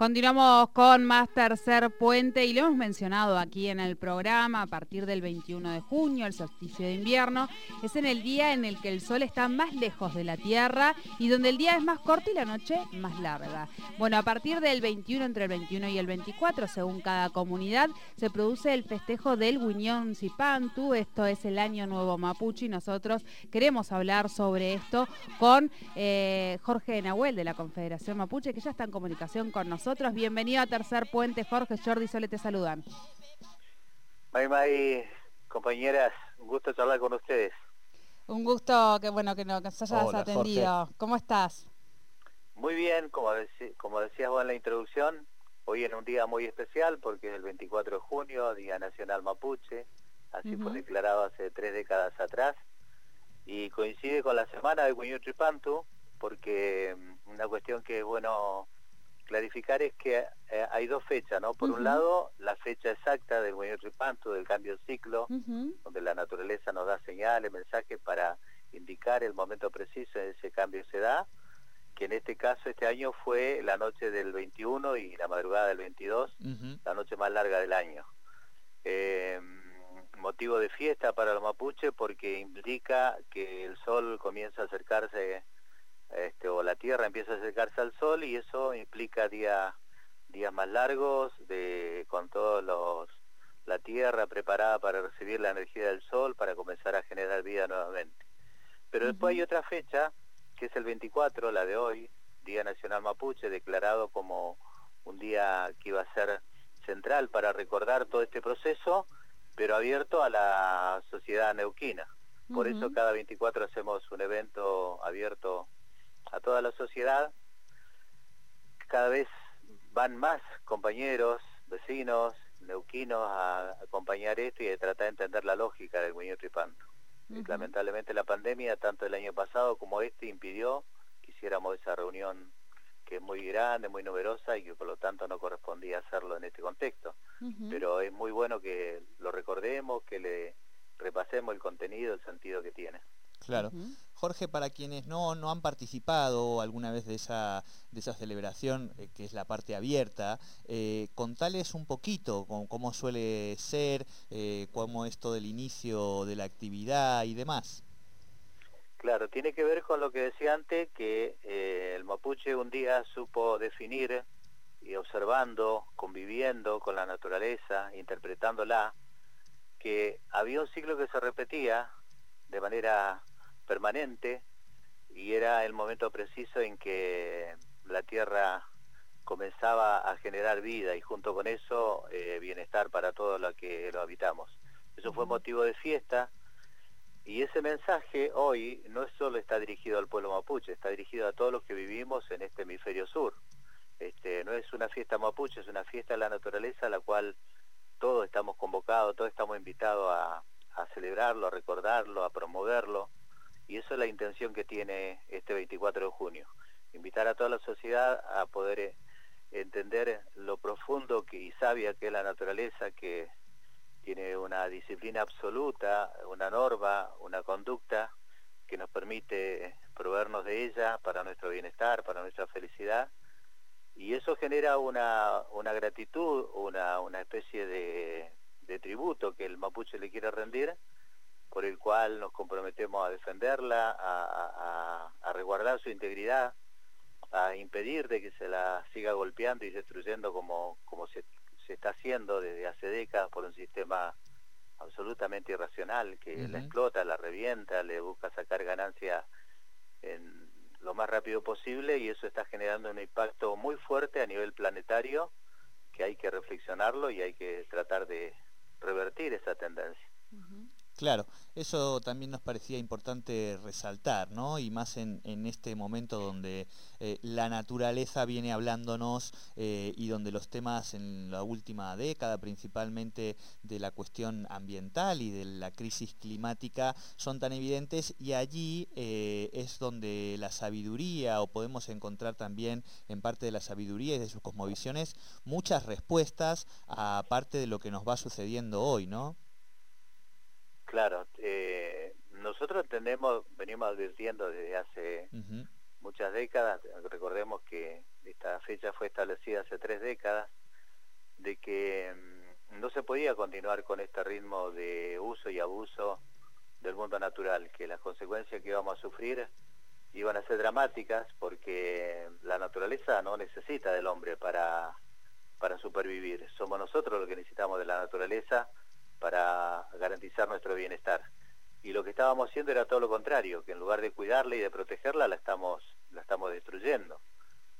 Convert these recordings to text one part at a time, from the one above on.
Continuamos con más tercer puente y lo hemos mencionado aquí en el programa a partir del 21 de junio, el solsticio de invierno. Es en el día en el que el sol está más lejos de la Tierra y donde el día es más corto y la noche más larga. Bueno, a partir del 21, entre el 21 y el 24, según cada comunidad, se produce el festejo del Guiñón Zipantu. Esto es el Año Nuevo Mapuche y nosotros queremos hablar sobre esto con eh, Jorge Nahuel de la Confederación Mapuche, que ya está en comunicación con nosotros Bienvenido a Tercer Puente, Jorge, Jordi, Sole te saludan. May, May, compañeras, un gusto charlar con ustedes. Un gusto que bueno que nos hayas atendido. ¿Cómo estás? Muy bien, como, como decías vos en la introducción, hoy en un día muy especial porque es el 24 de junio, Día Nacional Mapuche, así fue declarado hace tres décadas atrás, y coincide con la semana de Cuño Tripantu, porque mm, una cuestión que es bueno clarificar es que eh, hay dos fechas, ¿no? Por un lado, la fecha exacta del movimiento Ripanto, del cambio de ciclo, donde la naturaleza nos da señales, mensajes para indicar el momento preciso en ese cambio se da, que en este caso este año fue la noche del 21 y la madrugada del 22, la noche más larga del año. Eh, motivo de fiesta para los mapuches porque implica que el sol comienza a acercarse este, o la Tierra empieza a acercarse al Sol y eso implica días días más largos, de, con todos los la Tierra preparada para recibir la energía del Sol para comenzar a generar vida nuevamente. Pero después hay otra fecha, que es el 24, la de hoy, Día Nacional Mapuche, declarado como un día que iba a ser central para recordar todo este proceso, pero abierto a la sociedad neuquina. Por eso cada 24 hacemos un evento abierto a toda la sociedad. Cada vez van más compañeros, vecinos, neuquinos a acompañar esto y a tratar de entender la lógica del muñeco tripanto. Lamentablemente la pandemia, tanto el año pasado como este, impidió que hiciéramos esa reunión que es muy grande, muy numerosa y que por lo tanto no correspondía hacerlo en este contexto. Pero es muy bueno que lo recordemos, que le repasemos el contenido, el sentido que tiene. Claro. Jorge, para quienes no, no han participado alguna vez de esa, de esa celebración, eh, que es la parte abierta, eh, contales un poquito cómo, suele ser, eh, cómo es todo el inicio de la actividad y demás. Claro, tiene que ver con lo que decía antes, que el mapuche un día supo definir y observando, conviviendo con la naturaleza, interpretándola, que había un ciclo que se repetía de manera permanente y era el momento preciso en que la Tierra comenzaba a generar vida y junto con eso eh, bienestar para todos los que lo habitamos. Eso fue motivo de fiesta y ese mensaje hoy no solo está dirigido al pueblo mapuche, está dirigido a todos los que vivimos en este hemisferio sur. Este, no es una fiesta mapuche, es una fiesta de la naturaleza a la cual todos estamos convocados, todos estamos invitados a, a celebrarlo, a recordarlo, a promoverlo y eso es la intención que tiene este 24 de junio, invitar a toda la sociedad a poder eh, entender lo profundo que, y sabia que es la naturaleza, que tiene una disciplina absoluta, una norma, una conducta que nos permite proveernos de ella para nuestro bienestar, para nuestra felicidad, y eso genera una, una gratitud, una, una especie de tributo que el mapuche le quiere rendir, por el cual nos comprometemos a defenderla, a, a, resguardar su integridad, a impedir de que se la siga golpeando y destruyendo como, como se, se está haciendo desde hace décadas por un sistema absolutamente irracional que la explota, la revienta, le busca sacar ganancia en lo más rápido posible y eso está generando un impacto muy fuerte a nivel planetario que hay que reflexionarlo y hay que tratar de revertir esa tendencia. Claro, eso también nos parecía importante resaltar, ¿no? Y más en, este momento donde eh, la naturaleza viene hablándonos eh, y donde los temas en la última década, principalmente de la cuestión ambiental y de la crisis climática, son tan evidentes y allí eh, es donde la sabiduría, o podemos encontrar también en parte de la sabiduría y de sus cosmovisiones, muchas respuestas a parte de lo que nos va sucediendo hoy, ¿no? Claro, eh, nosotros tenemos, venimos advirtiendo desde hace muchas décadas, recordemos que esta fecha fue establecida hace tres décadas, de que mm, no se podía continuar con este ritmo de uso y abuso del mundo natural, que las consecuencias que íbamos a sufrir iban a ser dramáticas porque la naturaleza no necesita del hombre para, para supervivir. Somos nosotros los que necesitamos de la naturaleza para garantizar nuestro bienestar. Y lo que estábamos haciendo era todo lo contrario, que en lugar de cuidarla y de protegerla, la estamos, la estamos destruyendo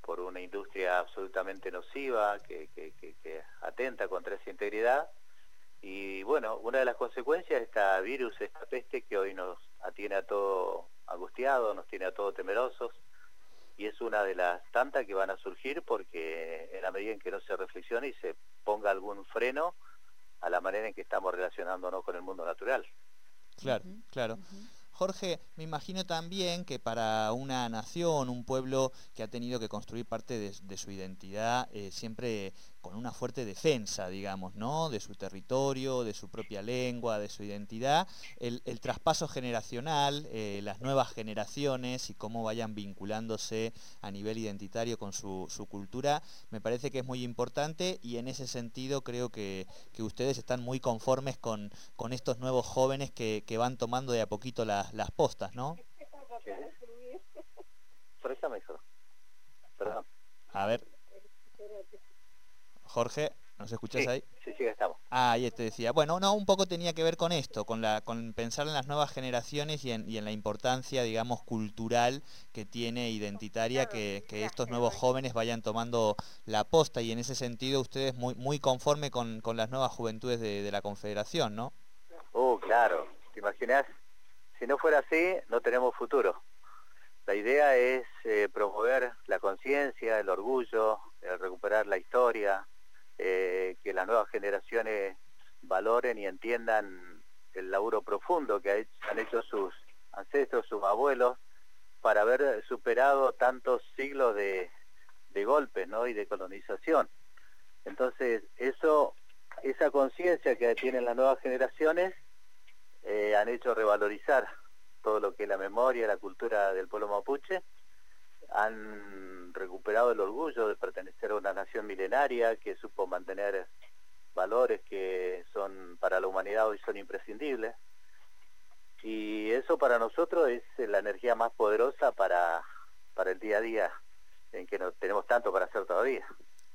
por una industria absolutamente nociva que, que, que, atenta contra esa integridad. Y bueno, una de las consecuencias de esta virus, esta peste que hoy nos tiene a todo angustiados, nos tiene a todos temerosos, y es una de las tantas que van a surgir porque en la medida en que no se reflexione y se ponga algún freno a la manera en que estamos relacionándonos con el mundo natural. Claro, claro. Jorge, me imagino también que para una nación, un pueblo que ha tenido que construir parte de, su identidad, eh, siempre con una fuerte defensa, digamos, ¿no? De su territorio, de su propia lengua, de su identidad, el, traspaso generacional, eh, las nuevas generaciones y cómo vayan vinculándose a nivel identitario con su, cultura, me parece que es muy importante y en ese sentido creo que, ustedes están muy conformes con, con estos nuevos jóvenes que, van tomando de a poquito las, las postas, ¿no? Perdón. A ver. Jorge, ¿nos escuchás ahí? Sí, sí, estamos. Ah, ahí te decía. Bueno, no, un poco tenía que ver con esto, con, la, con pensar en las nuevas generaciones y en, la importancia, digamos, cultural que tiene, identitaria, que, estos nuevos jóvenes vayan tomando la posta y en ese sentido ustedes muy, muy conforme con, las nuevas juventudes de, la Confederación, ¿no? Oh, claro. ¿Te imaginas? Si no fuera así, no tenemos futuro. La idea es eh, promover la conciencia, el orgullo, recuperar la historia, que las nuevas generaciones valoren y entiendan el laburo profundo que han hecho sus ancestros, sus abuelos, para haber superado tantos siglos de, golpes ¿no? y de colonización. Entonces, eso, esa conciencia que tienen las nuevas generaciones eh, han hecho revalorizar todo lo que es la memoria, la cultura del pueblo mapuche, han recuperado el orgullo de pertenecer a una nación milenaria que supo mantener valores que son para la humanidad hoy son imprescindibles. Y eso para nosotros es la energía más poderosa para, para el día a día, en que no tenemos tanto para hacer todavía.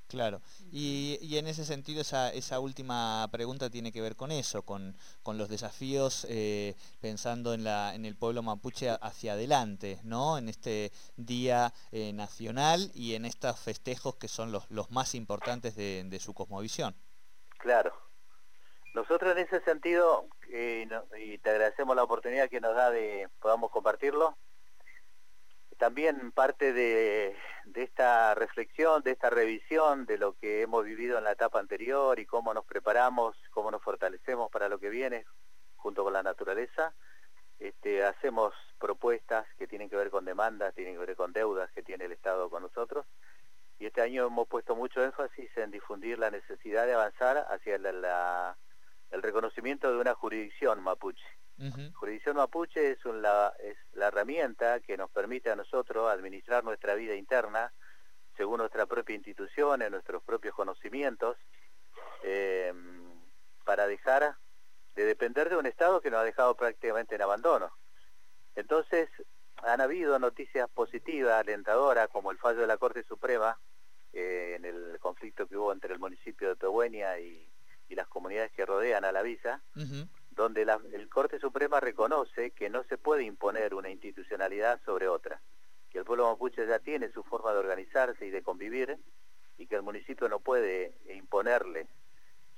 Claro, y, en ese sentido esa, esa, última pregunta tiene que ver con eso, con, los desafíos eh, pensando en, la, en el pueblo mapuche hacia adelante, ¿no? En este Día eh, Nacional y en estos festejos que son los, los más importantes de, su cosmovisión. Claro. Nosotros en ese sentido, eh, y te agradecemos la oportunidad que nos da de podamos compartirlo, también parte de, esta reflexión, de esta revisión de lo que hemos vivido en la etapa anterior y cómo nos preparamos, cómo nos fortalecemos para lo que viene junto con la naturaleza, este, hacemos propuestas que tienen que ver con demandas, tienen que ver con deudas que tiene el Estado con nosotros. Este año hemos puesto mucho énfasis en difundir la necesidad de avanzar hacia el reconocimiento de una jurisdicción mapuche Jurisdicción Mapuche es, la, es la herramienta que nos permite a nosotros administrar nuestra vida interna según nuestra propia institución, en nuestros propios conocimientos, em, para dejar de depender de un Estado que nos ha dejado prácticamente en abandono. Entonces, han habido noticias positivas, alentadoras, como el fallo de la Corte Suprema eh, en el conflicto que hubo entre el municipio de Tobuenia y, las comunidades que rodean a la visa, donde el Corte Suprema reconoce que no se puede imponer una institucionalidad sobre otra, que el pueblo mapuche ya tiene su forma de organizarse y de convivir y que el municipio no puede imponerle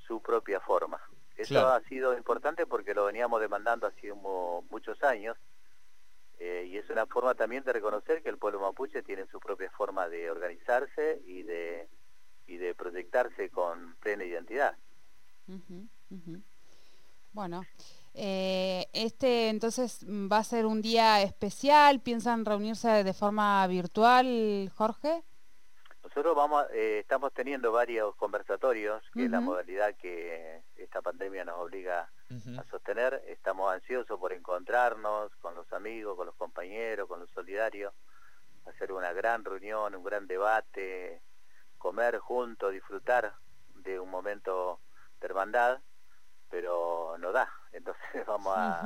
su propia forma. Eso ha sido importante porque lo veníamos demandando hace muchos años eh, y es una forma también de reconocer que el pueblo mapuche tiene su propia forma de organizarse y de, y de proyectarse con plena identidad. Bueno, eh, este entonces va a ser un día especial. ¿Piensan reunirse de forma virtual, Jorge? Nosotros vamos, eh, estamos teniendo varios conversatorios, que es la modalidad que esta pandemia nos obliga a sostener. Estamos ansiosos por encontrarnos con los amigos, con los compañeros, con los solidarios, hacer una gran reunión, un gran debate, comer juntos, disfrutar de un momento de hermandad, pero no da. Entonces vamos a,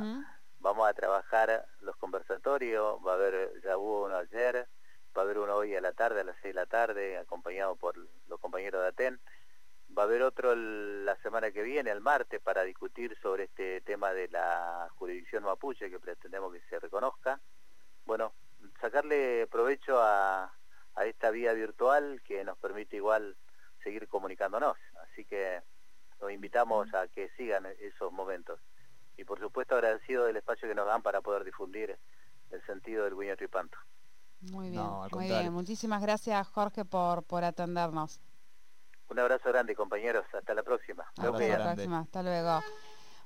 vamos a trabajar los conversatorios, va a haber, ya hubo uno ayer, va a haber uno hoy a la tarde, a las 6 de la tarde, acompañado por los compañeros de ATEN. Va a haber otro la semana que viene, el martes, para discutir sobre este tema de la jurisdicción mapuche que pretendemos que se reconozca. Bueno, sacarle provecho a, a esta vía virtual que nos permite igual seguir comunicándonos. Así que los invitamos a que sigan esos momentos. Y por supuesto agradecido del espacio que nos dan para poder difundir el sentido del Guiño Tripanto. Muy bien, muy bien. Muchísimas gracias Jorge por, por atendernos. Un abrazo grande compañeros, hasta la próxima. Hasta la próxima, hasta luego.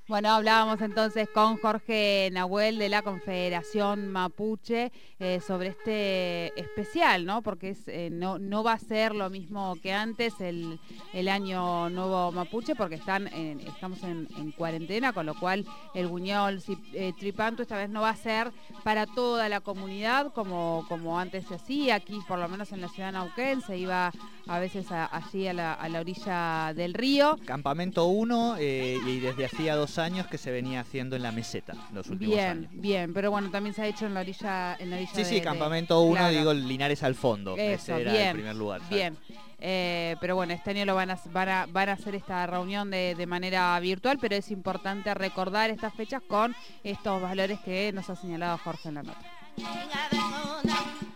Bueno, hablábamos entonces con Jorge Nahuel de la Confederación Mapuche eh, sobre este especial, ¿no? Porque es, eh, no, no va a ser lo mismo que antes el, el año nuevo Mapuche, porque están estamos en, cuarentena, con lo cual el Buñol eh, Tripanto esta vez no va a ser para toda la comunidad como, como antes se hacía. Aquí, por lo menos en la ciudad de Nauquén, se iba a veces allí a la, a la, orilla del río. Campamento 1 y desde hacía dos años que se venía haciendo en la meseta los últimos bien, años. Bien, bien, pero bueno, también se ha hecho en la orilla, en la orilla Sí, sí, campamento 1, digo Linares al fondo. Ese era bien, el primer lugar. Bien. Eh, pero bueno, este año lo van a, van a, van a hacer esta reunión de, de, manera virtual, pero es importante recordar estas fechas con estos valores que nos ha señalado Jorge en la nota.